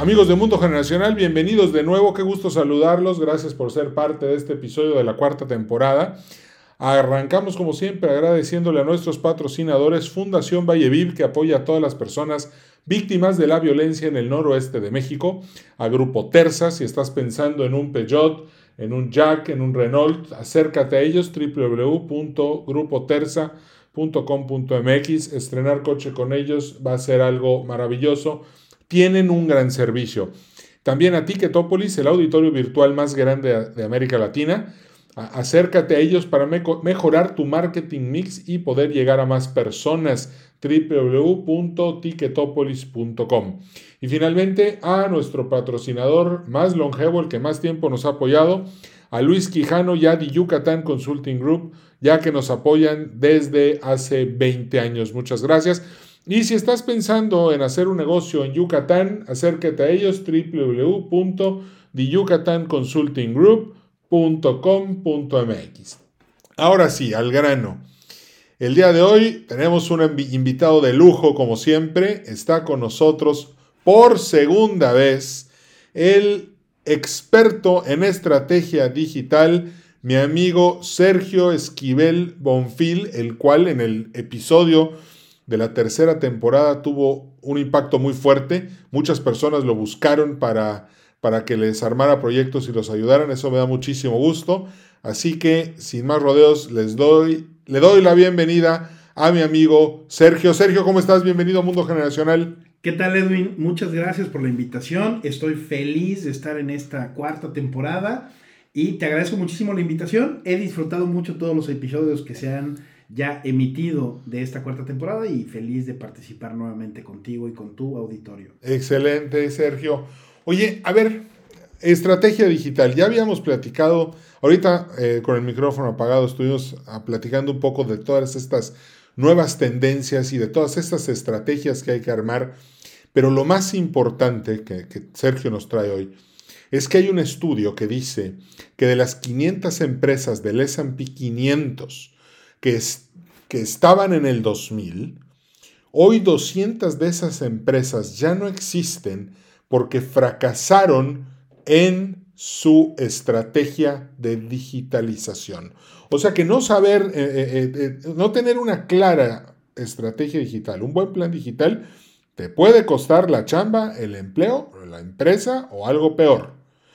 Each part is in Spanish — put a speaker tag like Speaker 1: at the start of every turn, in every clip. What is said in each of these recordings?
Speaker 1: Amigos de Mundo Generacional, bienvenidos de nuevo, qué gusto saludarlos, gracias por ser parte de este episodio de la cuarta temporada. Arrancamos como siempre agradeciéndole a nuestros patrocinadores Fundación Valleviv que apoya a todas las personas víctimas de la violencia en el noroeste de México, a Grupo Terza, si estás pensando en un Peugeot, en un Jack, en un Renault, acércate a ellos www.grupoterza.com.mx, estrenar coche con ellos va a ser algo maravilloso tienen un gran servicio. También a Ticketopolis, el auditorio virtual más grande de América Latina. Acércate a ellos para mejorar tu marketing mix y poder llegar a más personas. www.ticketopolis.com. Y finalmente a nuestro patrocinador más longevo, el que más tiempo nos ha apoyado, a Luis Quijano y a Yucatán Consulting Group, ya que nos apoyan desde hace 20 años. Muchas gracias. Y si estás pensando en hacer un negocio en Yucatán, acércate a ellos www.theyucatanconsultinggroup.com.mx. Ahora sí, al grano. El día de hoy tenemos un invitado de lujo, como siempre. Está con nosotros por segunda vez el experto en estrategia digital, mi amigo Sergio Esquivel Bonfil, el cual en el episodio de la tercera temporada tuvo un impacto muy fuerte. Muchas personas lo buscaron para, para que les armara proyectos y los ayudaran. Eso me da muchísimo gusto. Así que, sin más rodeos, les doy, le doy la bienvenida a mi amigo Sergio. Sergio, ¿cómo estás? Bienvenido a Mundo Generacional.
Speaker 2: ¿Qué tal, Edwin? Muchas gracias por la invitación. Estoy feliz de estar en esta cuarta temporada y te agradezco muchísimo la invitación. He disfrutado mucho todos los episodios que se han ya emitido de esta cuarta temporada y feliz de participar nuevamente contigo y con tu auditorio.
Speaker 1: Excelente, Sergio. Oye, a ver, estrategia digital. Ya habíamos platicado, ahorita eh, con el micrófono apagado estuvimos ah, platicando un poco de todas estas nuevas tendencias y de todas estas estrategias que hay que armar. Pero lo más importante que, que Sergio nos trae hoy es que hay un estudio que dice que de las 500 empresas del S&P 500 que, estaban en el 2000, hoy 200 de esas empresas ya no existen porque fracasaron en su estrategia de digitalización. O sea que no saber, eh, eh, eh, no tener una clara estrategia digital, un buen plan digital, te puede costar la chamba, el empleo, la empresa o algo peor.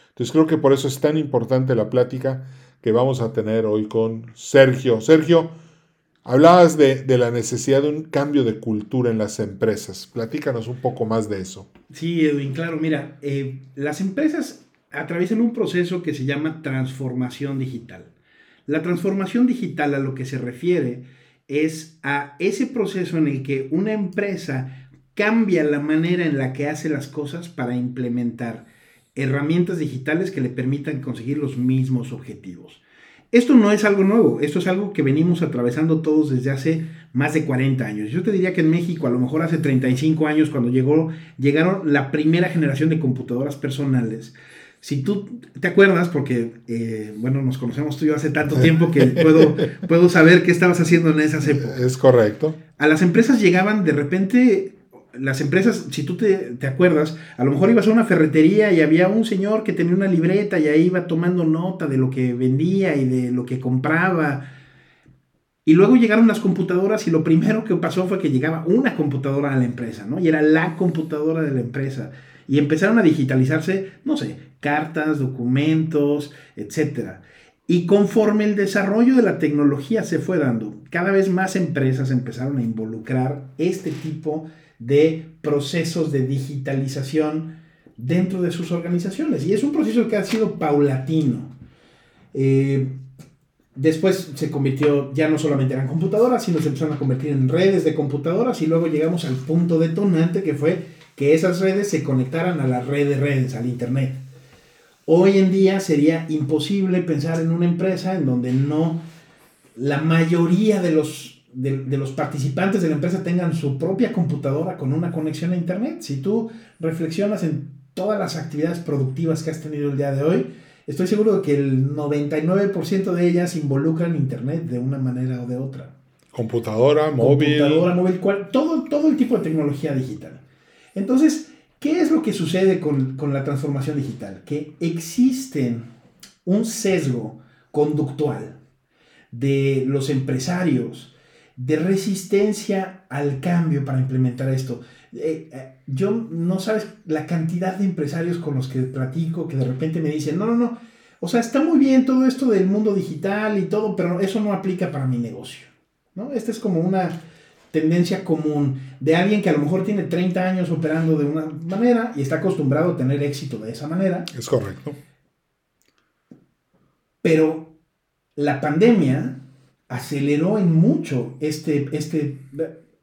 Speaker 1: Entonces creo que por eso es tan importante la plática que vamos a tener hoy con Sergio. Sergio, hablabas de, la necesidad de un cambio de cultura en las empresas. Platícanos un poco más de eso.
Speaker 2: Sí, Edwin, claro, mira, eh, las empresas atraviesan un proceso que se llama transformación digital. La transformación digital a lo que se refiere es a ese proceso en el que una empresa cambia la manera en la que hace las cosas para implementar herramientas digitales que le permitan conseguir los mismos objetivos. Esto no es algo nuevo, esto es algo que venimos atravesando todos desde hace más de 40 años. Yo te diría que en México, a lo mejor hace 35 años, cuando llegó, llegaron la primera generación de computadoras personales, si tú te acuerdas, porque, eh, bueno, nos conocemos tú y yo hace tanto tiempo que puedo, puedo saber qué estabas haciendo en esas épocas.
Speaker 1: Es correcto.
Speaker 2: A las empresas llegaban de repente las empresas, si tú te, acuerdas, a lo mejor ibas a una ferretería y había un señor que tenía una libreta y ahí iba tomando nota de lo que vendía y de lo que compraba. Y luego llegaron las computadoras y lo primero que pasó fue que llegaba una computadora a la empresa, ¿no? Y era la computadora de la empresa. Y empezaron a digitalizarse, no sé, cartas, documentos, etc. Y conforme el desarrollo de la tecnología se fue dando, cada vez más empresas empezaron a involucrar este tipo de de procesos de digitalización dentro de sus organizaciones. Y es un proceso que ha sido paulatino. Eh, después se convirtió, ya no solamente eran computadoras, sino se empezaron a convertir en redes de computadoras y luego llegamos al punto detonante que fue que esas redes se conectaran a la red de redes, al Internet. Hoy en día sería imposible pensar en una empresa en donde no la mayoría de los, de, de los participantes de la empresa tengan su propia computadora con una conexión a Internet. Si tú reflexionas en todas las actividades productivas que has tenido el día de hoy, estoy seguro de que el 99% de ellas involucran Internet de una manera o de otra.
Speaker 1: Computadora, móvil.
Speaker 2: Computadora, móvil, cual- todo, todo el tipo de tecnología digital. Entonces, ¿qué es lo que sucede con, con la transformación digital? Que existen un sesgo conductual de los empresarios de resistencia al cambio para implementar esto. Eh, eh, yo no sabes la cantidad de empresarios con los que platico que de repente me dicen, no, no, no, o sea, está muy bien todo esto del mundo digital y todo, pero eso no aplica para mi negocio. ¿no? Esta es como una tendencia común de alguien que a lo mejor tiene 30 años operando de una manera y está acostumbrado a tener éxito de esa manera,
Speaker 1: Es correcto.
Speaker 2: pero la pandemia aceleró en mucho este, este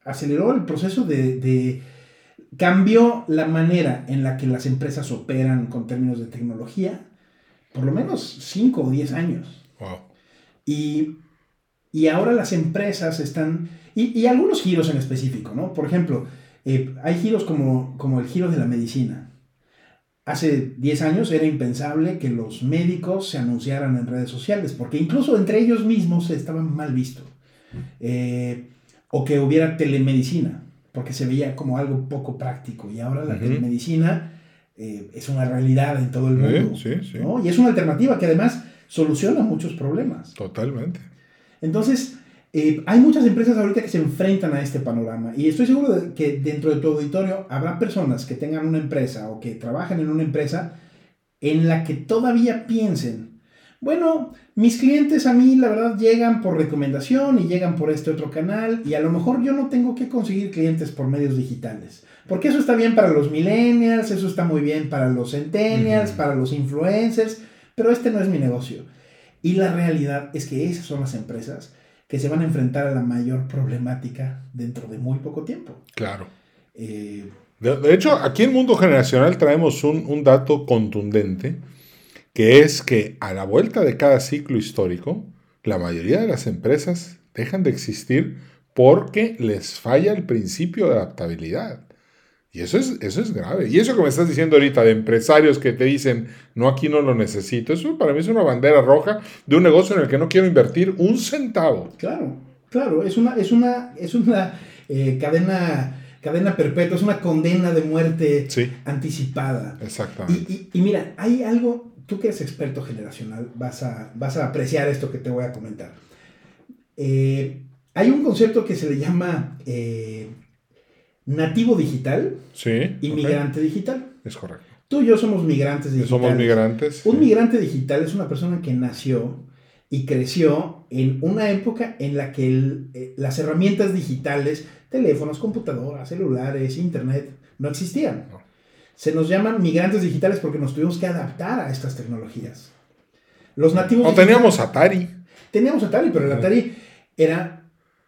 Speaker 2: aceleró el proceso de, de- cambió la manera en la que las empresas operan con términos de tecnología, por lo menos 5 o 10 años.
Speaker 1: Wow.
Speaker 2: Y, y ahora las empresas están, y, y algunos giros en específico, ¿no? Por ejemplo, eh, hay giros como, como el giro de la medicina. Hace 10 años era impensable que los médicos se anunciaran en redes sociales, porque incluso entre ellos mismos estaban mal visto. Eh, o que hubiera telemedicina, porque se veía como algo poco práctico. Y ahora la telemedicina eh, es una realidad en todo el
Speaker 1: Sí,
Speaker 2: mundo.
Speaker 1: sí, sí.
Speaker 2: ¿no? Y es una alternativa que además soluciona muchos problemas.
Speaker 1: Totalmente.
Speaker 2: Entonces, eh, hay muchas empresas ahorita que se enfrentan a este panorama y estoy seguro de que dentro de tu auditorio habrá personas que tengan una empresa o que trabajen en una empresa en la que todavía piensen, bueno, mis clientes a mí la verdad llegan por recomendación y llegan por este otro canal y a lo mejor yo no tengo que conseguir clientes por medios digitales. Porque eso está bien para los millennials, eso está muy bien para los centennials, para los influencers, pero este no es mi negocio. Y la realidad es que esas son las empresas que se van a enfrentar a la mayor problemática dentro de muy poco tiempo.
Speaker 1: Claro.
Speaker 2: Eh,
Speaker 1: De, de hecho, aquí en Mundo Generacional traemos un, un dato contundente, que es que a la vuelta de cada ciclo histórico, la mayoría de las empresas dejan de existir porque les falla el principio de adaptabilidad. Y eso es, eso es grave. Y eso que me estás diciendo ahorita de empresarios que te dicen, no, aquí no lo necesito, eso para mí es una bandera roja de un negocio en el que no quiero invertir un centavo.
Speaker 2: claro, claro, es una, es una, es una eh, cadena, cadena perpetua, es una condena de muerte
Speaker 1: Sí,
Speaker 2: anticipada.
Speaker 1: exactamente.
Speaker 2: Y, y- y mira, hay algo, tú que eres experto generacional, vas a, vas a apreciar esto que te voy a comentar. Eh, hay un concepto que se le llama eh, nativo digital
Speaker 1: Sí,
Speaker 2: y migrante digital.
Speaker 1: es correcto.
Speaker 2: Tú y yo somos migrantes digitales.
Speaker 1: Somos migrantes.
Speaker 2: Un
Speaker 1: sí.
Speaker 2: migrante digital es una persona que nació y creció en una época en la que el- eh, las herramientas digitales, teléfonos, computadoras, celulares, internet, no existían.
Speaker 1: No.
Speaker 2: Se nos llaman migrantes digitales porque nos tuvimos que adaptar a estas tecnologías. Los nativos...
Speaker 1: O
Speaker 2: digitales-
Speaker 1: teníamos Atari.
Speaker 2: Teníamos Atari, pero el. Atari era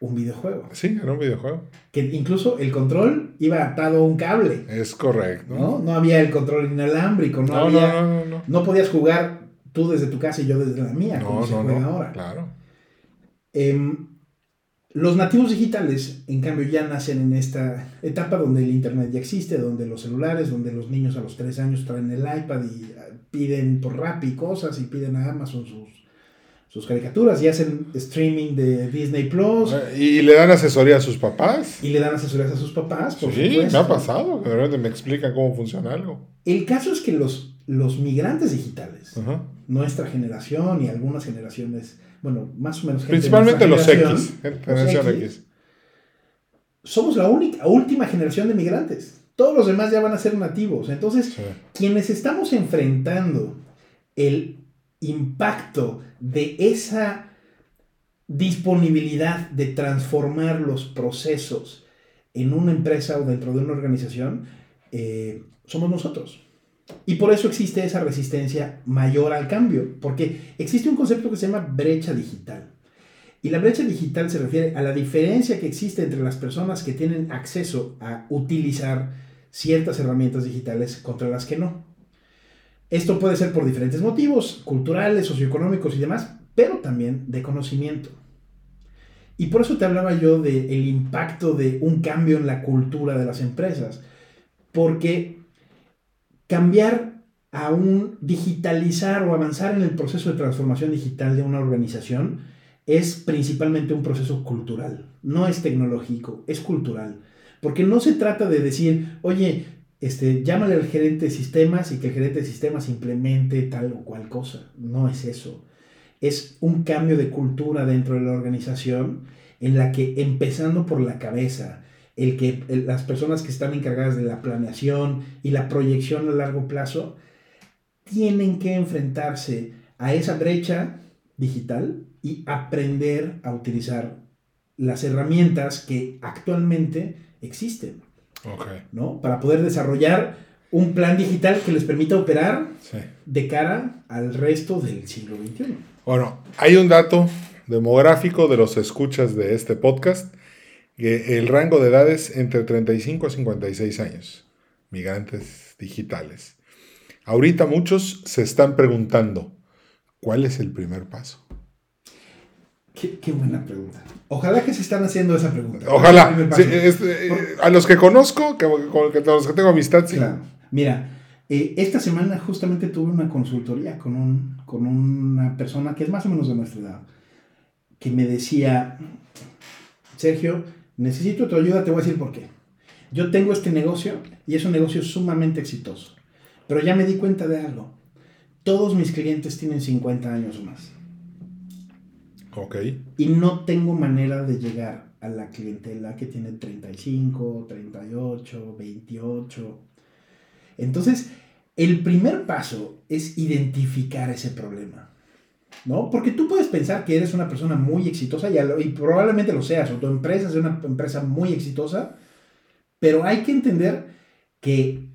Speaker 2: un videojuego.
Speaker 1: Sí, era un videojuego.
Speaker 2: Que incluso el control iba atado a un cable.
Speaker 1: Es correcto.
Speaker 2: ¿no? No había el control inalámbrico, no,
Speaker 1: No, no,
Speaker 2: había...
Speaker 1: no, no, no.
Speaker 2: No podías jugar tú desde tu casa y yo desde la mía, como
Speaker 1: No,
Speaker 2: se
Speaker 1: no,
Speaker 2: juega
Speaker 1: no.
Speaker 2: ahora.
Speaker 1: Claro.
Speaker 2: Em, los nativos digitales, en cambio, ya nacen en esta etapa donde el Internet ya existe, donde los celulares, donde los niños a los 3 años traen el iPad y ah, piden por Rappi cosas y piden a Amazon sus, sus caricaturas y hacen streaming de Disney Plus
Speaker 1: Eh, Y le dan asesoría a sus papás.
Speaker 2: y le dan asesorías a sus papás. Por
Speaker 1: Sí,
Speaker 2: supuesto.
Speaker 1: me ha pasado. De repente me explican cómo funciona algo.
Speaker 2: El caso es que los, los migrantes digitales, nuestra generación y algunas generaciones, bueno, más o menos gente de
Speaker 1: Principalmente los X.
Speaker 2: generación, los
Speaker 1: X.
Speaker 2: somos la única, última generación de migrantes. Todos los demás ya van a ser nativos. Entonces,
Speaker 1: Sí.
Speaker 2: quienes estamos enfrentando el impacto de esa disponibilidad de transformar los procesos en una empresa o dentro de una organización, eh, somos nosotros. Y por eso existe esa resistencia mayor al cambio, porque existe un concepto que se llama brecha digital. Y la brecha digital se refiere a la diferencia que existe entre las personas que tienen acceso a utilizar ciertas herramientas digitales contra las que no. Esto puede ser por diferentes motivos, culturales, socioeconómicos y demás, pero también de conocimiento. Y por eso te hablaba yo del el impacto de un cambio en la cultura de las empresas, porque cambiar a un digitalizar o avanzar en el proceso de transformación digital de una organización es principalmente un proceso cultural, no es tecnológico, es cultural. Porque no se trata de decir, oye, este, llámale al gerente de sistemas y que el gerente de sistemas implemente tal o cual cosa. No es eso. Es un cambio de cultura dentro de la organización en la que empezando por la cabeza, el que las personas que están encargadas de la planeación y la proyección a largo plazo tienen que enfrentarse a esa brecha digital y aprender a utilizar las herramientas que actualmente existen. ¿No? Para poder desarrollar un plan digital que les permita operar de cara al resto del siglo XXI.
Speaker 1: Bueno, hay un dato demográfico de los escuchas de este podcast, que el rango de edades entre 35 a 56 años, migrantes digitales. Ahorita muchos se están preguntando, ¿cuál es el primer paso?
Speaker 2: Qué, buena pregunta. Ojalá que se están haciendo esa pregunta.
Speaker 1: Ojalá. Eh, a los que conozco, que, a los que tengo amistad, sí.
Speaker 2: Mira, eh, esta semana justamente tuve una consultoría con, un, con una persona que es más o menos de nuestra edad, que me decía, Sergio, necesito tu ayuda, te voy a decir por qué. Yo tengo este negocio y es un negocio sumamente exitoso, pero ya me di cuenta de algo. Todos mis clientes tienen 50 años o más. Y no tengo manera de llegar a la clientela que tiene 35, 38, 28. Entonces, el primer paso es identificar ese problema. ¿No? Porque tú puedes pensar que eres una persona muy exitosa y, y probablemente lo seas, o tu empresa es una empresa muy exitosa, pero hay que entender que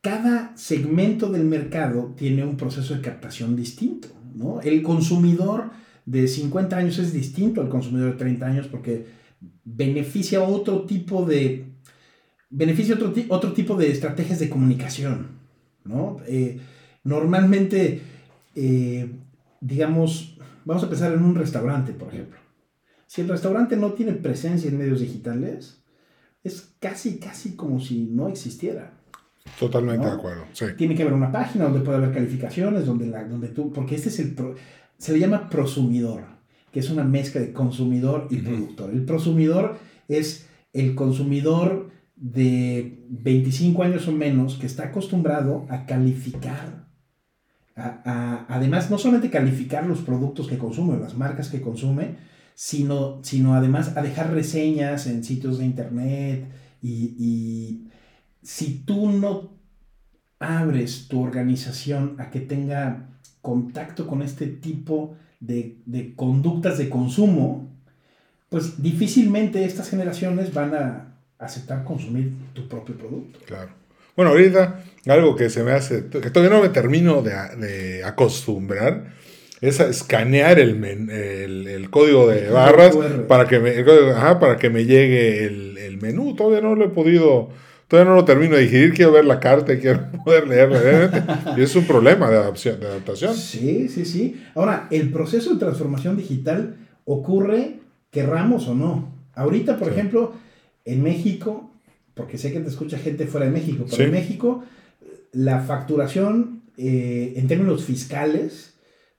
Speaker 2: cada segmento del mercado tiene un proceso de captación distinto. ¿no? El consumidor de 50 años es distinto al consumidor de 30 años porque beneficia otro tipo de beneficia otro, otro tipo de estrategias de comunicación, ¿no? Eh, normalmente, eh, digamos, vamos a pensar en un restaurante, por ejemplo. Si el restaurante no tiene presencia en medios digitales, es casi, casi como si no existiera.
Speaker 1: Totalmente de acuerdo.
Speaker 2: Tiene que haber una página donde pueda haber calificaciones, donde, la, donde tú, porque este es el, se le llama prosumidor, que es una mezcla de consumidor y productor. El prosumidor es el consumidor de 25 años o menos que está acostumbrado a calificar, además no solamente calificar los productos que consume, las marcas que consume, sino, sino además a dejar reseñas en sitios de internet y, y si tú no abres tu organización a que tenga contacto con este tipo de, conductas de consumo, pues difícilmente estas generaciones van a aceptar consumir tu propio producto.
Speaker 1: Claro. Bueno, ahorita algo que se me hace, que todavía no me termino de, acostumbrar, es a escanear el, el, código de barras para que, me, para que me llegue el, el menú. Todavía no lo he podido Todavía no lo termino de digerir, quiero ver la carta y quiero poder leerla. y es un problema de, adaptación, de adaptación.
Speaker 2: Sí, sí, sí. Ahora, el proceso de transformación digital ocurre, querramos o no. Ahorita, por ejemplo, en México, porque sé que te escucha gente fuera de México, pero en México la facturación eh, en términos fiscales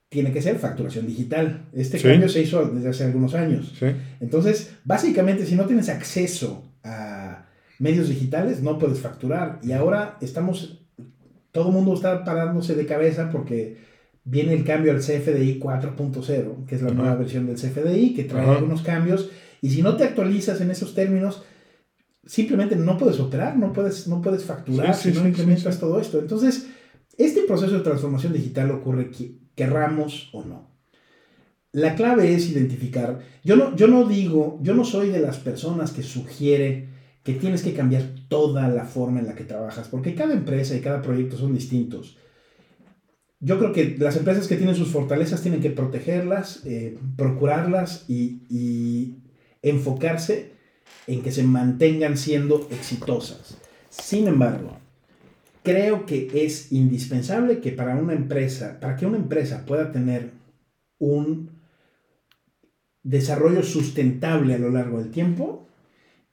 Speaker 2: tiene que ser facturación digital. Este cambio se hizo desde hace algunos años. Entonces, básicamente, si no tienes acceso medios digitales, no puedes facturar. Y ahora estamos, todo el mundo está parándose de cabeza porque viene el cambio al CFDI 4.0, que es la nueva versión del CFDI, que trae algunos cambios. Y si no te actualizas en esos términos, simplemente no puedes operar, no puedes, no puedes facturar si no implementas todo esto. Entonces, este proceso de transformación digital ocurre que querramos o no. La clave es identificar. Yo no, yo no digo, yo no soy de las personas que sugiere que tienes que cambiar toda la forma en la que trabajas, porque cada empresa y cada proyecto son distintos. Yo creo que las empresas que tienen sus fortalezas tienen que protegerlas, eh, procurarlas y, enfocarse en que se mantengan siendo exitosas. Sin embargo, creo que es indispensable que para una empresa, para que una empresa pueda tener un desarrollo sustentable a lo largo del tiempo,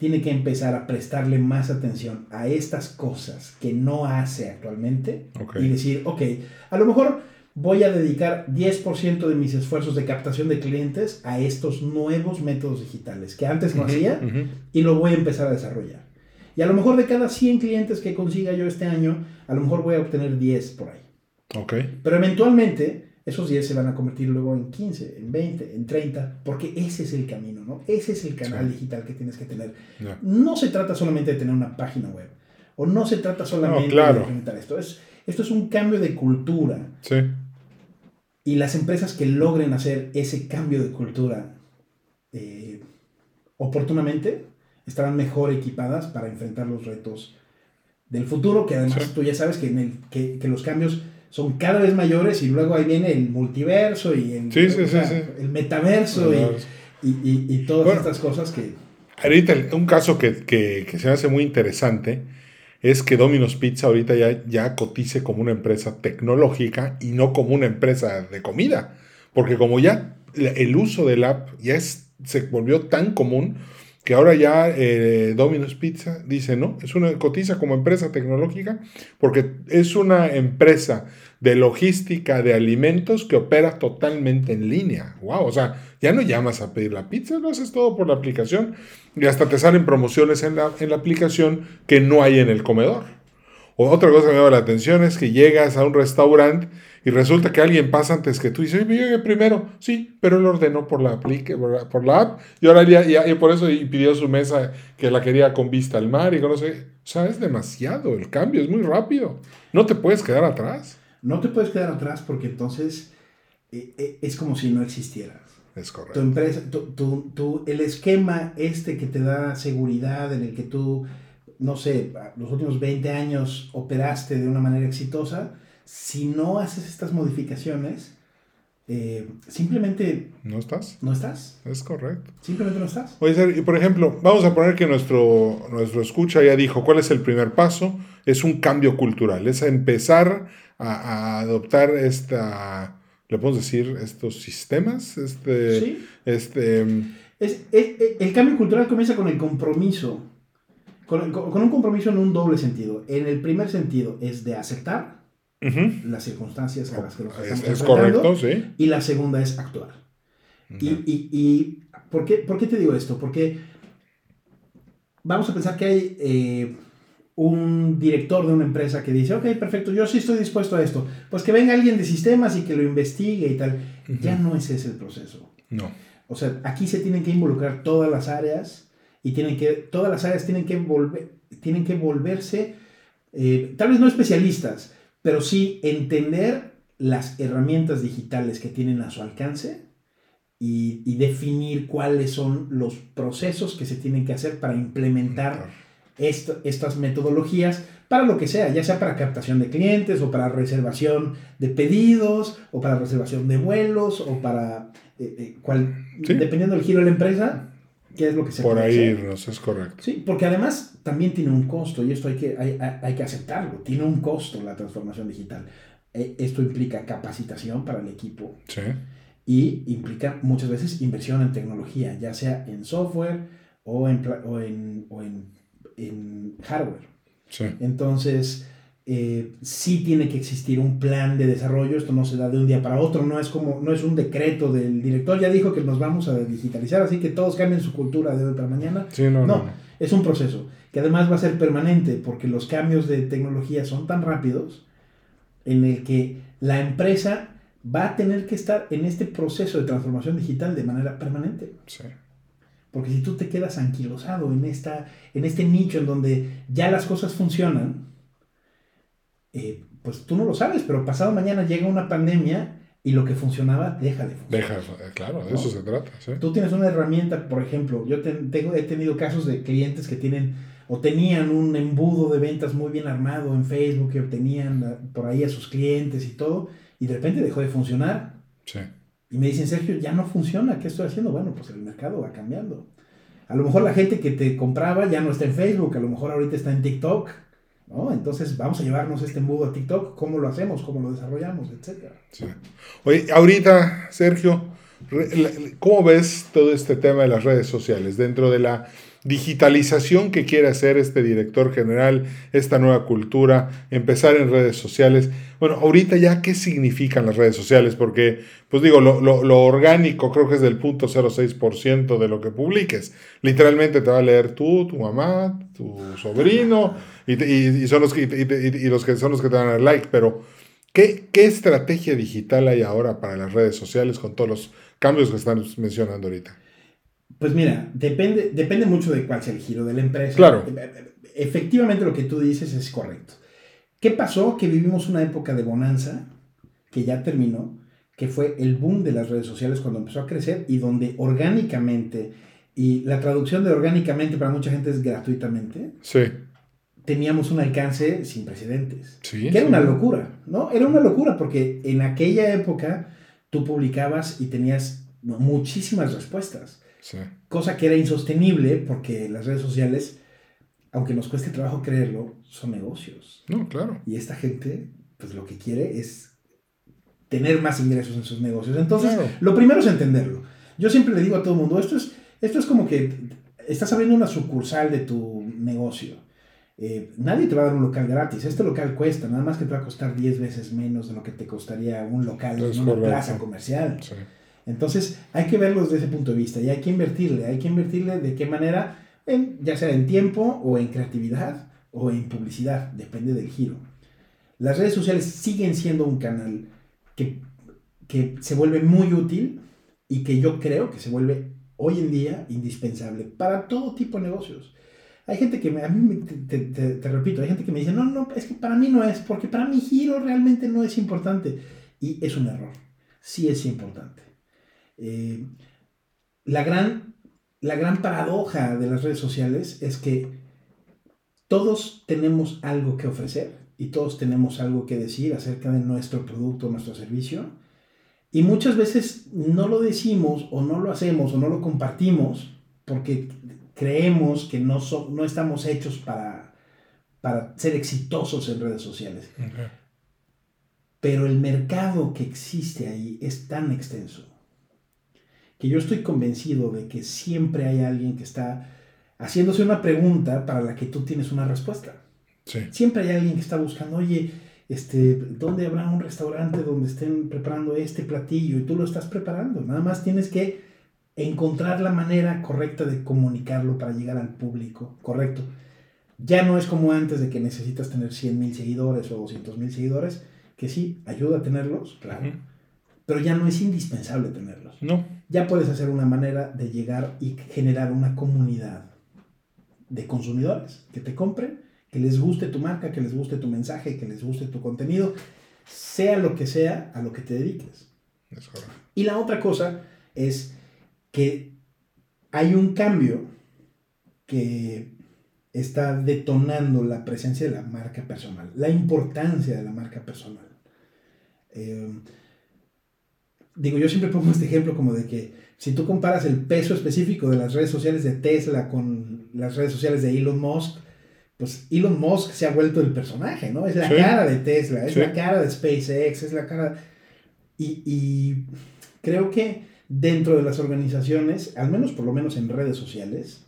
Speaker 2: tiene que empezar a prestarle más atención a estas cosas que no hace actualmente y decir, ok, a lo mejor voy a dedicar 10% de mis esfuerzos de captación de clientes a estos nuevos métodos digitales que antes no hacía y lo voy a empezar a desarrollar. Y a lo mejor de cada 100 clientes que consiga yo este año, a lo mejor voy a obtener 10 por ahí.
Speaker 1: Ok.
Speaker 2: Pero eventualmente esos 10 se van a convertir luego en 15, en 20, en 30, porque ese es el camino, ¿no? Ese es el canal
Speaker 1: Sí.
Speaker 2: digital que tienes que tener.
Speaker 1: Ya.
Speaker 2: No se trata solamente de tener una página web, o no se trata solamente
Speaker 1: No, claro.
Speaker 2: de implementar esto. Es, esto es un cambio de cultura.
Speaker 1: Sí.
Speaker 2: Y las empresas que logren hacer ese cambio de cultura eh, oportunamente estarán mejor equipadas para enfrentar los retos del futuro, que además
Speaker 1: Sí.
Speaker 2: tú ya sabes que, en el, que, que los cambios son cada vez mayores y luego ahí viene el multiverso y el,
Speaker 1: Sí, sí,
Speaker 2: o
Speaker 1: sí,
Speaker 2: sea,
Speaker 1: sí.
Speaker 2: el metaverso y, y- y- y todas
Speaker 1: Bueno.
Speaker 2: estas cosas que...
Speaker 1: Ahorita un caso que, que- que se me hace muy interesante es que Domino's Pizza ahorita ya, ya cotice como una empresa tecnológica y no como una empresa de comida. Porque como ya el uso del app ya es, se volvió tan común que ahora ya eh, Domino's Pizza dice, no, es una cotiza como empresa tecnológica porque es una empresa de logística de alimentos que opera totalmente en línea. Wow, o sea, ya no llamas a pedir la pizza, lo haces todo por la aplicación y hasta te salen promociones en la, en la aplicación que no hay en el comedor. Otra cosa que me llama la atención es que llegas a un restaurante y resulta que alguien pasa antes que tú y dices, "Oye, yo llegué primero. Sí, pero él ordenó por la, aplique, por la, por la app y ahora ya, ya- y por eso y pidió su mesa que la quería con vista al mar y con no sé. O sea, es demasiado el cambio, es muy rápido. No te puedes quedar atrás.
Speaker 2: No te puedes quedar atrás porque entonces eh, eh, es como si no existieras.
Speaker 1: Es
Speaker 2: tu
Speaker 1: correcto.
Speaker 2: empresa, tu, tu- tu- el esquema este que te da seguridad, en el que tú, no sé, los últimos 20 años operaste de una manera exitosa, si no haces estas modificaciones, eh, simplemente
Speaker 1: ¿No estás?
Speaker 2: no estás.
Speaker 1: Es correcto.
Speaker 2: Simplemente no estás.
Speaker 1: Oye, Ser, y por ejemplo, vamos a poner que nuestro, nuestro escucha ya dijo cuál es el primer paso. Es un cambio cultural, es empezar a, a adoptar esta, le podemos decir, estos sistemas, este,
Speaker 2: Sí.
Speaker 1: este,
Speaker 2: Es, es- es- el cambio cultural comienza con el compromiso, con, con- con un compromiso en un doble sentido. En el primer sentido es de aceptar
Speaker 1: ujú,
Speaker 2: las circunstancias a las que nos
Speaker 1: es,
Speaker 2: estamos
Speaker 1: es
Speaker 2: enfrentando,
Speaker 1: correcto, sí.
Speaker 2: y la segunda es actuar. Y, y, y ¿por, qué, ¿por qué te digo esto? Porque vamos a pensar que hay eh, un director de una empresa que dice, ok, perfecto, yo sí estoy dispuesto a esto. Pues que venga alguien de sistemas y que lo investigue y tal. Ya no ese es el proceso.
Speaker 1: No,
Speaker 2: O sea, aquí se tienen que involucrar todas las áreas y tienen que, todas las áreas tienen que, volver, tienen que volverse, eh, tal vez no especialistas, pero sí entender las herramientas digitales que tienen a su alcance y, y definir cuáles son los procesos que se tienen que hacer para implementar esto- estas metodologías para lo que sea, ya sea para captación de clientes o para reservación de pedidos o para reservación de vuelos o para eh, eh, cual-
Speaker 1: Sí.
Speaker 2: dependiendo del giro de la empresa, qué es lo que se
Speaker 1: por ahí irnos, es correcto.
Speaker 2: Sí, porque además también tiene un costo y esto hay que, hay, hay- que aceptarlo. Tiene un costo la transformación digital. Eh, Esto implica capacitación para el equipo
Speaker 1: Sí,
Speaker 2: y implica muchas veces inversión en tecnología, ya sea en software o en, o en, o en, en hardware.
Speaker 1: sí.
Speaker 2: Entonces, eh, sí tiene que existir un plan de desarrollo. Esto no se da de un día para otro. No es como, no es un decreto del director. Ya dijo que nos vamos a digitalizar, así que todos cambien su cultura de hoy para mañana.
Speaker 1: Sí, no, no,
Speaker 2: No, es un proceso que además va a ser permanente porque los cambios de tecnología son tan rápidos en el que la empresa va a tener que estar en este proceso de transformación digital de manera permanente.
Speaker 1: Sí.
Speaker 2: Porque si tú te quedas anquilosado en, esta, en este nicho en donde ya las cosas funcionan, eh, pues tú no lo sabes, pero pasado mañana llega una pandemia y lo que funcionaba deja de funcionar.
Speaker 1: Deja, eh, claro, de eso se trata. Sí.
Speaker 2: Tú tienes una herramienta, por ejemplo, yo ten- tengo, he tenido casos de clientes que tienen o tenían un embudo de ventas muy bien armado en Facebook, que obtenían por ahí a sus clientes y todo, y de repente dejó de funcionar.
Speaker 1: Sí.
Speaker 2: Y me dicen, Sergio, ya no funciona, ¿qué estoy haciendo? Bueno, pues el mercado va cambiando. A lo mejor la gente que te compraba ya no está en Facebook, a lo mejor ahorita está en TikTok, ¿no? Entonces vamos a llevarnos este embudo a TikTok, ¿cómo lo hacemos? ¿Cómo lo desarrollamos? Etcétera.
Speaker 1: Sí. Oye, ahorita, Sergio, ¿cómo ves todo este tema de las redes sociales dentro de la digitalización que quiere hacer este director general, esta nueva cultura, empezar en redes sociales. Bueno, ahorita ya, ¿qué significan las redes sociales? Porque, pues digo, lo, lo, orgánico creo que es del punto 0,6% de lo que publiques. Literalmente te va a leer tú, tu mamá, tu sobrino, y, y, son los que, y, los que son los que te van a dar like, pero ¿qué, ¿qué estrategia digital hay ahora para las redes sociales con todos los cambios que están mencionando ahorita?
Speaker 2: Pues mira, depende, depende mucho de cuál sea el giro de la empresa.
Speaker 1: Claro.
Speaker 2: Efectivamente lo que tú dices es correcto. ¿Qué pasó? Que vivimos una época de bonanza que ya terminó, que fue el boom de las redes sociales cuando empezó a crecer y donde orgánicamente, y la traducción de orgánicamente para mucha gente es gratuitamente.
Speaker 1: Sí.
Speaker 2: Teníamos un alcance sin precedentes.
Speaker 1: Sí,
Speaker 2: que era una locura, ¿no? Era una locura porque en aquella época tú publicabas y tenías muchísimas respuestas. Cosa que era insostenible porque las redes sociales, aunque nos cueste trabajo creerlo, son negocios.
Speaker 1: No, claro.
Speaker 2: Y esta gente, pues lo que quiere es tener más ingresos en sus negocios. Entonces, lo primero es entenderlo. Yo siempre le digo a todo el mundo, esto es, esto es como que estás abriendo una sucursal de tu negocio. Eh, nadie te va a dar un local gratis. Este local cuesta, nada más que te va a costar 10 veces menos de lo que te costaría un local en una plaza comercial. Sí. Entonces hay que verlo desde ese punto de vista y hay que invertirle, hay que invertirle de qué manera, en, ya sea en tiempo o en creatividad o en publicidad, depende del giro. Las redes sociales siguen siendo un canal que, que se vuelve muy útil y que yo creo que se vuelve hoy en día indispensable para todo tipo de negocios. Hay gente que, me, a mí te, te, repito, hay gente que me dice, no, no, es que para mí no es, porque para mi giro realmente no es importante. Y es un error, sí es importante. Eh, la, gran, la gran paradoja de las redes sociales es que todos tenemos algo que ofrecer y todos tenemos algo que decir acerca de nuestro producto, nuestro servicio. Y muchas veces no lo decimos o no lo hacemos o no lo compartimos porque creemos que no, no estamos hechos para, para ser exitosos en redes sociales. Pero el mercado que existe ahí es tan extenso que yo estoy convencido de que siempre hay alguien que está haciéndose una pregunta para la que tú tienes una respuesta. Siempre hay alguien que está buscando, oye, este, ¿dónde habrá un restaurante donde estén preparando este platillo? Y tú lo estás preparando. Nada más tienes que encontrar la manera correcta de comunicarlo para llegar al público correcto. Ya no es como antes de que necesitas tener 100 mil seguidores o 200 mil seguidores, que sí, ayuda a tenerlos, claro pero ya no es indispensable tenerlos.
Speaker 1: No.
Speaker 2: Ya puedes hacer una manera de llegar y generar una comunidad de consumidores que te compren, que les guste tu marca, que les guste tu mensaje, que les guste tu contenido, sea lo que sea a lo que te dediques. y la otra cosa es que hay un cambio que está detonando la presencia de la marca personal, la importancia de la marca personal. Eh, digo, yo siempre pongo este ejemplo como de que si tú comparas el peso específico de las redes sociales de Tesla con las redes sociales de Elon Musk, pues Elon Musk se ha vuelto el personaje, ¿no? Es la cara de Tesla, es la cara de SpaceX, es la cara... Y, y, creo que dentro de las organizaciones, al menos por lo menos en redes sociales,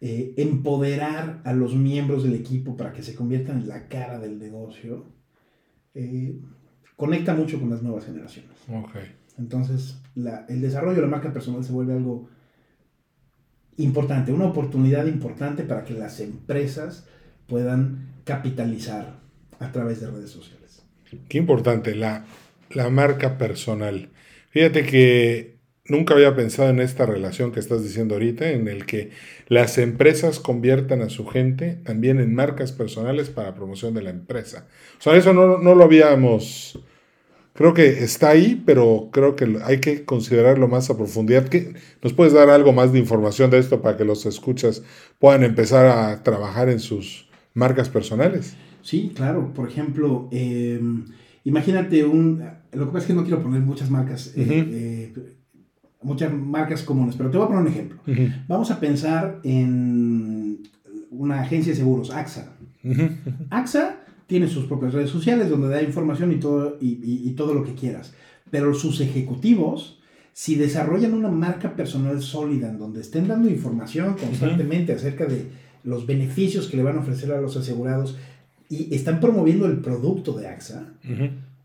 Speaker 2: eh, empoderar a los miembros del equipo para que se conviertan en la cara del negocio, eh, conecta mucho con las nuevas generaciones. Entonces, el desarrollo de la marca personal se vuelve algo importante, una oportunidad importante para que las empresas puedan capitalizar a través de redes sociales.
Speaker 1: Qué importante, la, la marca personal. Fíjate que nunca había pensado en esta relación que estás diciendo ahorita, en el que las empresas conviertan a su gente también en marcas personales para promoción de la empresa. O sea, eso no, no lo habíamos creo que está ahí, pero creo que hay que considerarlo más a profundidad. ¿Nos puedes dar algo más de información de esto para que los escuchas puedan empezar a trabajar en sus marcas personales?
Speaker 2: Sí, claro. Por ejemplo, em, imagínate un... Lo que pasa es que no quiero poner muchas marcas, eh, eh, muchas marcas comunes, pero te voy a poner un ejemplo. Vamos a pensar en una agencia de seguros, AXA. AXA tiene sus propias redes sociales donde da información y todo, y, todo lo que quieras. Pero sus ejecutivos, si desarrollan una marca personal sólida en donde estén dando información constantemente acerca de los beneficios que le van a ofrecer a los asegurados y están promoviendo el producto de AXA,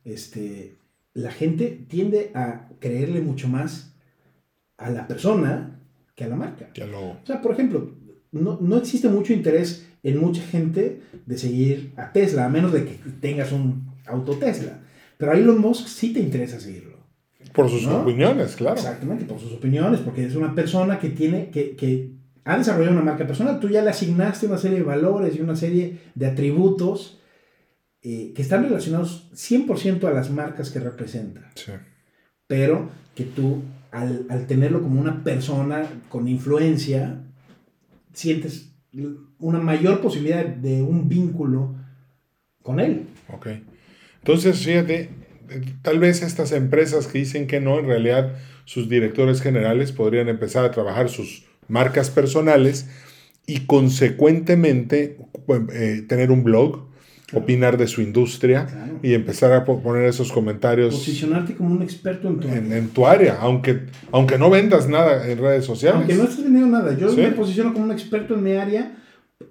Speaker 2: este, la gente tiende a creerle mucho más a la persona que a la marca. O sea, por ejemplo, no, no, existe mucho interés en mucha gente de seguir a Tesla, a menos de que tengas un auto Tesla. Pero a Elon Musk sí te interesa seguirlo.
Speaker 1: Por sus opiniones, claro.
Speaker 2: Exactamente, por sus opiniones, porque es una persona que tiene, que, que ha desarrollado una marca personal. Tú ya le asignaste una serie de valores y una serie de atributos eh, que están relacionados 100% a las marcas que representa. Sí. Pero que tú, al, al tenerlo como una persona con influencia, sientes una mayor posibilidad de un vínculo con él.
Speaker 1: Ok. Entonces, fíjate, tal vez estas empresas que dicen que no, en realidad sus directores generales podrían empezar a trabajar sus marcas personales y consecuentemente eh, tener un blog, opinar de su industria y empezar a poner esos comentarios.
Speaker 2: Posicionarte como un experto en tu
Speaker 1: área. En, tu área, aunque, aunque no vendas nada en redes sociales.
Speaker 2: Aunque no estés vendiendo nada. Yo me posiciono como un experto en mi área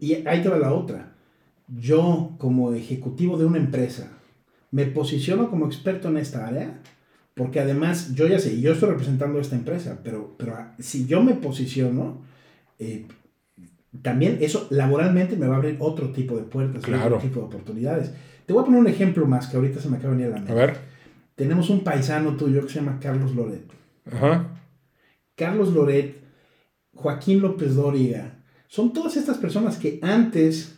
Speaker 2: y ahí te va la otra. Yo, como ejecutivo de una empresa, me posiciono como experto en esta área, porque además yo ya sé, yo estoy representando a esta empresa, pero, pero si yo me posiciono, eh, también eso laboralmente me va a abrir otro tipo de puertas, otro tipo de oportunidades. Te voy a poner un ejemplo más que ahorita se me acaba de venir a la mente.
Speaker 1: A ver.
Speaker 2: Tenemos un paisano tuyo que se llama Carlos Loret. Ajá. Carlos Loret, Joaquín López Dóriga, son todas estas personas que antes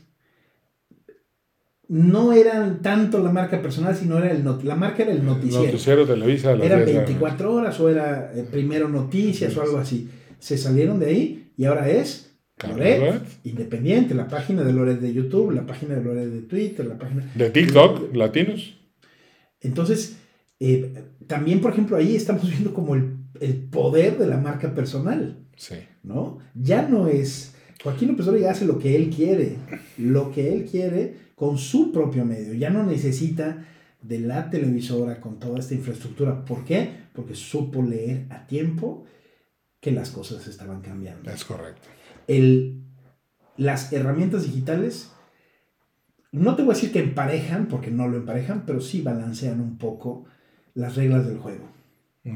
Speaker 2: no eran tanto la marca personal, sino era el la marca era el noticiero. El
Speaker 1: noticiero Televisa.
Speaker 2: Era 24 horas o era eh, primero noticias o algo así. Se salieron de ahí y ahora es Loret, independiente, la página de Loret de YouTube, la página de Loret de Twitter, la página...
Speaker 1: De TikTok, latinos.
Speaker 2: Entonces, eh, también, por ejemplo, ahí estamos viendo como el, el, poder de la marca personal.
Speaker 1: Sí.
Speaker 2: ¿No? Ya no es... Joaquín López ya hace lo que él quiere, lo que él quiere con su propio medio. Ya no necesita de la televisora con toda esta infraestructura. ¿Por qué? Porque supo leer a tiempo que las cosas estaban cambiando.
Speaker 1: Es correcto.
Speaker 2: El, las herramientas digitales, no te voy a decir que emparejan, porque no lo emparejan, pero sí balancean un poco las reglas del juego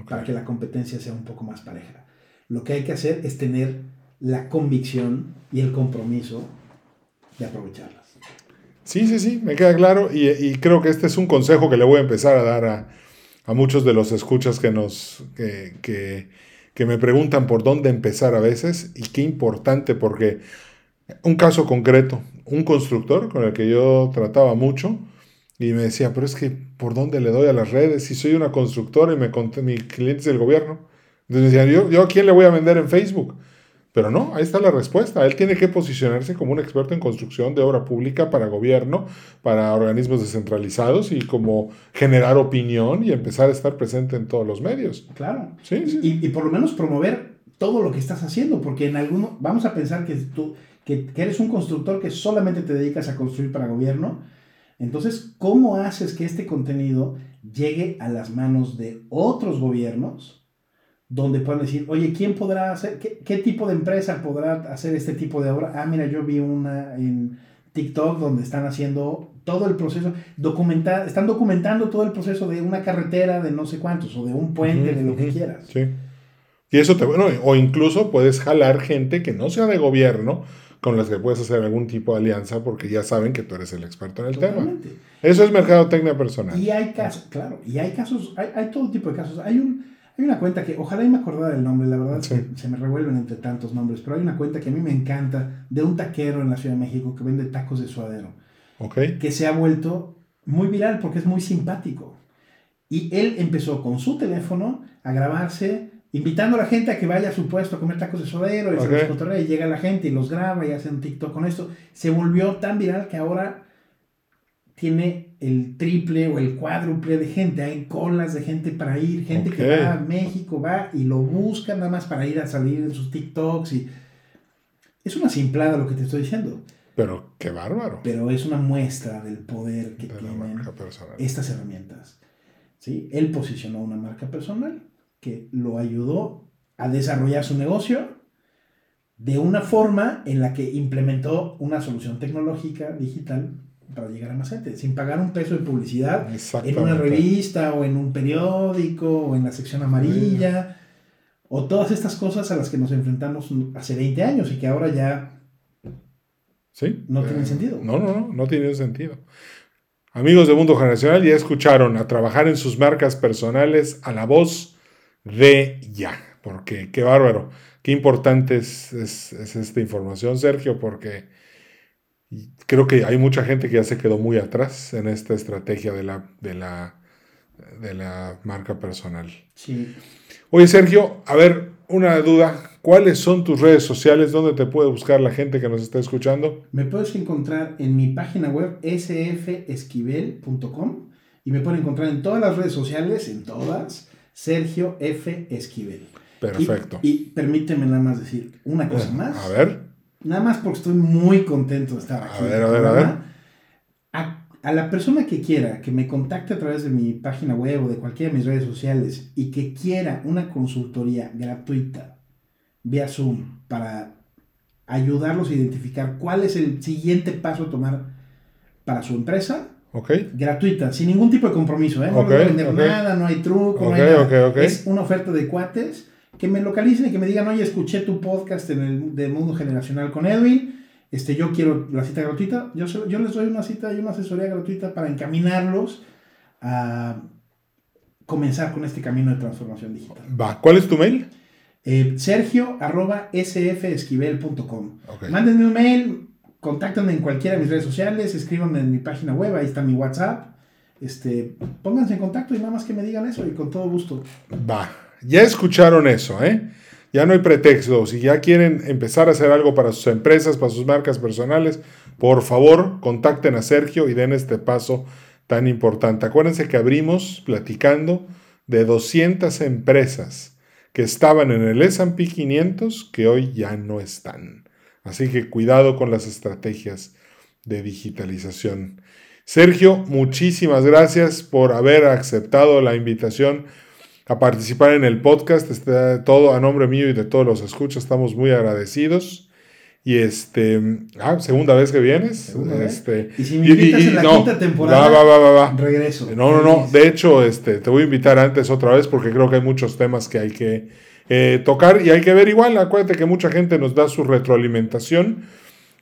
Speaker 2: para que la competencia sea un poco más pareja. Lo que hay que hacer es tener la convicción y el compromiso de aprovecharlas.
Speaker 1: Sí, sí, sí, me queda claro y, creo que este es un consejo que le voy a empezar a dar a, a muchos de los escuchas que nos que, que, que, me preguntan por dónde empezar a veces y qué importante porque un caso concreto, un constructor con el que yo trataba mucho y me decía, pero es que ¿por dónde le doy a las redes si soy una constructora y me, mi cliente es el gobierno? Entonces me decían, ¿yo, ¿yo a quién le voy a vender en Facebook? Pero no, ahí está la respuesta. Él tiene que posicionarse como un experto en construcción de obra pública para gobierno, para organismos descentralizados y como generar opinión y empezar a estar presente en todos los medios.
Speaker 2: Claro. Sí, sí. Y, por lo menos promover todo lo que estás haciendo, porque en alguno, vamos a pensar que tú que, que eres un constructor que solamente te dedicas a construir para gobierno. Entonces, ¿cómo haces que este contenido llegue a las manos de otros gobiernos? Donde puedan decir, oye, ¿quién podrá hacer, qué, tipo de empresa podrá hacer este tipo de obra? Ah, mira, yo vi una en TikTok donde están haciendo todo el proceso, documentar, están documentando todo el proceso de una carretera de no sé cuántos, o de un puente, de lo que quieras.
Speaker 1: Sí. Y eso te, bueno, o incluso puedes jalar gente que no sea de gobierno, con las que puedes hacer algún tipo de alianza porque ya saben que tú eres el experto en el tema. Eso es mercadotecnia personal.
Speaker 2: Y hay casos, claro, y hay casos, hay, hay todo tipo de casos. Hay un, hay una cuenta que, ojalá y me acordara del nombre, la verdad se me revuelven entre tantos nombres, pero hay una cuenta que a mí me encanta de un taquero en la Ciudad de México que vende tacos de suadero.
Speaker 1: Okay.
Speaker 2: Que se ha vuelto muy viral porque es muy simpático. Y él empezó con su teléfono a grabarse, invitando a la gente a que vaya a su puesto a comer tacos de suadero y se y llega la gente y los graba y hace un TikTok con esto. Se volvió tan viral que ahora tiene el triple o el cuádruple de gente, hay colas de gente para ir, gente que va a México, va y lo busca nada más para ir a salir en sus TikToks y Es una simplada lo que te estoy diciendo.
Speaker 1: Pero qué bárbaro.
Speaker 2: Pero es una muestra del poder que
Speaker 1: De
Speaker 2: tienen estas herramientas. ¿sí? Él posicionó una marca personal que lo ayudó a desarrollar su negocio de una forma en la que implementó una solución tecnológica digital para llegar a más gente, sin pagar un peso de publicidad en una revista o en un periódico o en la sección amarilla o todas estas cosas a las que nos enfrentamos hace 20 años y que ahora ya
Speaker 1: ¿Sí?
Speaker 2: No tiene sentido.
Speaker 1: No, no, no, no tiene sentido. Amigos de Mundo Generacional, ya escucharon a trabajar en sus marcas personales a la voz de ya. Porque qué bárbaro, qué importante es, es- es esta información, Sergio, porque creo que hay mucha gente que ya se quedó muy atrás en esta estrategia de la, de la, de la marca personal.
Speaker 2: sí,
Speaker 1: Oye, Sergio, a ver, una duda. ¿Cuáles son tus redes sociales? ¿Dónde te puede buscar la gente que nos está escuchando?
Speaker 2: Me puedes encontrar en mi página web sfesquivel.com y me pueden encontrar en todas las redes sociales, en todas, Sergio F. Esquivel.
Speaker 1: Perfecto.
Speaker 2: Y, y permíteme nada más decir una cosa más.
Speaker 1: A ver.
Speaker 2: Nada más porque estoy muy contento de estar
Speaker 1: A
Speaker 2: aquí. en
Speaker 1: ver, a ver, a
Speaker 2: programa. A, a la persona que quiera que me contacte a través de mi página web o de cualquiera de mis redes sociales y que quiera una consultoría gratuita vía Zoom para ayudarlos a identificar cuál es el siguiente paso a tomar para su empresa,
Speaker 1: Ok.
Speaker 2: gratuita, sin ningún tipo de compromiso, ¿eh? No
Speaker 1: Ok,
Speaker 2: les voy a vender
Speaker 1: ok.
Speaker 2: nada, no hay truco, no hay nada.
Speaker 1: ok, ok.
Speaker 2: Es una oferta de cuates que me localicen y que me digan, oye, escuché tu podcast en el de Mundo Generacional con Edwin, este, yo quiero la cita gratuita, yo, yo les doy una cita y una asesoría gratuita para encaminarlos a comenzar con este camino de transformación digital.
Speaker 1: Va. ¿Cuál es tu mail?
Speaker 2: Eh, Sergio arroba sfesquivel.com.
Speaker 1: Ok.
Speaker 2: Mándenme un mail, contáctenme en cualquiera de mis redes sociales, escríbanme en mi página web, ahí está mi WhatsApp. Este, pónganse en contacto y nada más que me digan eso y con todo gusto.
Speaker 1: Va. Ya escucharon eso, ¿eh? Ya no hay pretexto. Si ya quieren empezar a hacer algo para sus empresas, para sus marcas personales, por favor, contacten a Sergio y den este paso tan importante. Acuérdense que abrimos platicando de 200 empresas que estaban en el S&P 500 que hoy ya no están. Así que cuidado con las estrategias de digitalización. Sergio, muchísimas gracias por haber aceptado la invitación a participar en el podcast. Está todo a nombre mío y de todos los escuchas. Estamos muy agradecidos. Y este, ah, segunda vez que vienes. Este,
Speaker 2: Y si me invitas en la quinta temporada,
Speaker 1: Va, va, va.
Speaker 2: Regreso.
Speaker 1: No, no, no. De hecho, este, te voy a invitar antes otra vez porque creo que hay muchos temas que hay que eh, tocar y hay que ver igual. Acuérdate que mucha gente nos da su retroalimentación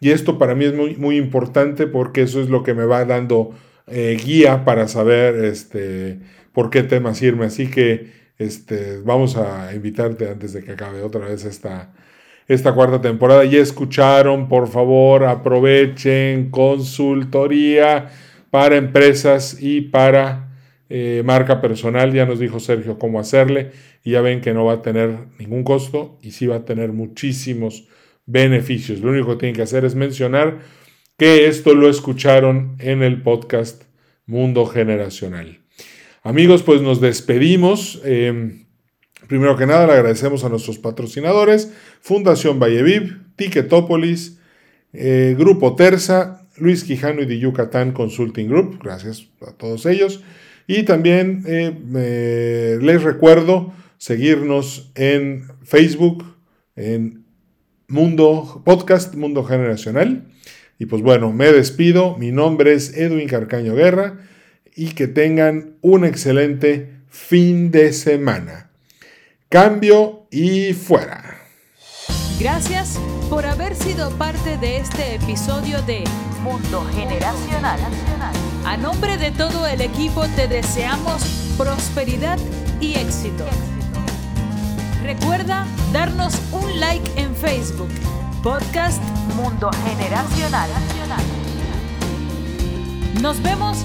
Speaker 1: y esto para mí es muy, muy importante porque eso es lo que me va dando eh, guía para saber este, por qué temas irme. Así que este, vamos a invitarte antes de que acabe otra vez esta, esta cuarta temporada. Ya escucharon, por favor, aprovechen consultoría para empresas y para eh, marca personal. Ya nos dijo Sergio cómo hacerle y ya ven que no va a tener ningún costo y sí va a tener muchísimos beneficios. Lo único que tienen que hacer es mencionar que esto lo escucharon en el podcast Mundo Generacional. Amigos, pues nos despedimos. Eh, primero que nada, le agradecemos a nuestros patrocinadores, Fundación Valleviv, Ticketopolis, eh, Grupo Terza, Luis Quijano y de Yucatán Consulting Group. Gracias a todos ellos. Y también eh, les recuerdo seguirnos en Facebook, en Mundo Podcast Mundo Generacional. Y pues bueno, me despido. Mi nombre es Edwin Carcaño Guerra y que tengan un excelente fin de semana. Cambio y fuera.
Speaker 3: Gracias por haber sido parte de este episodio de Mundo Generacional. A nombre de todo el equipo te deseamos prosperidad y éxito. Recuerda darnos un like en Facebook. Podcast Mundo Generacional. Nos vemos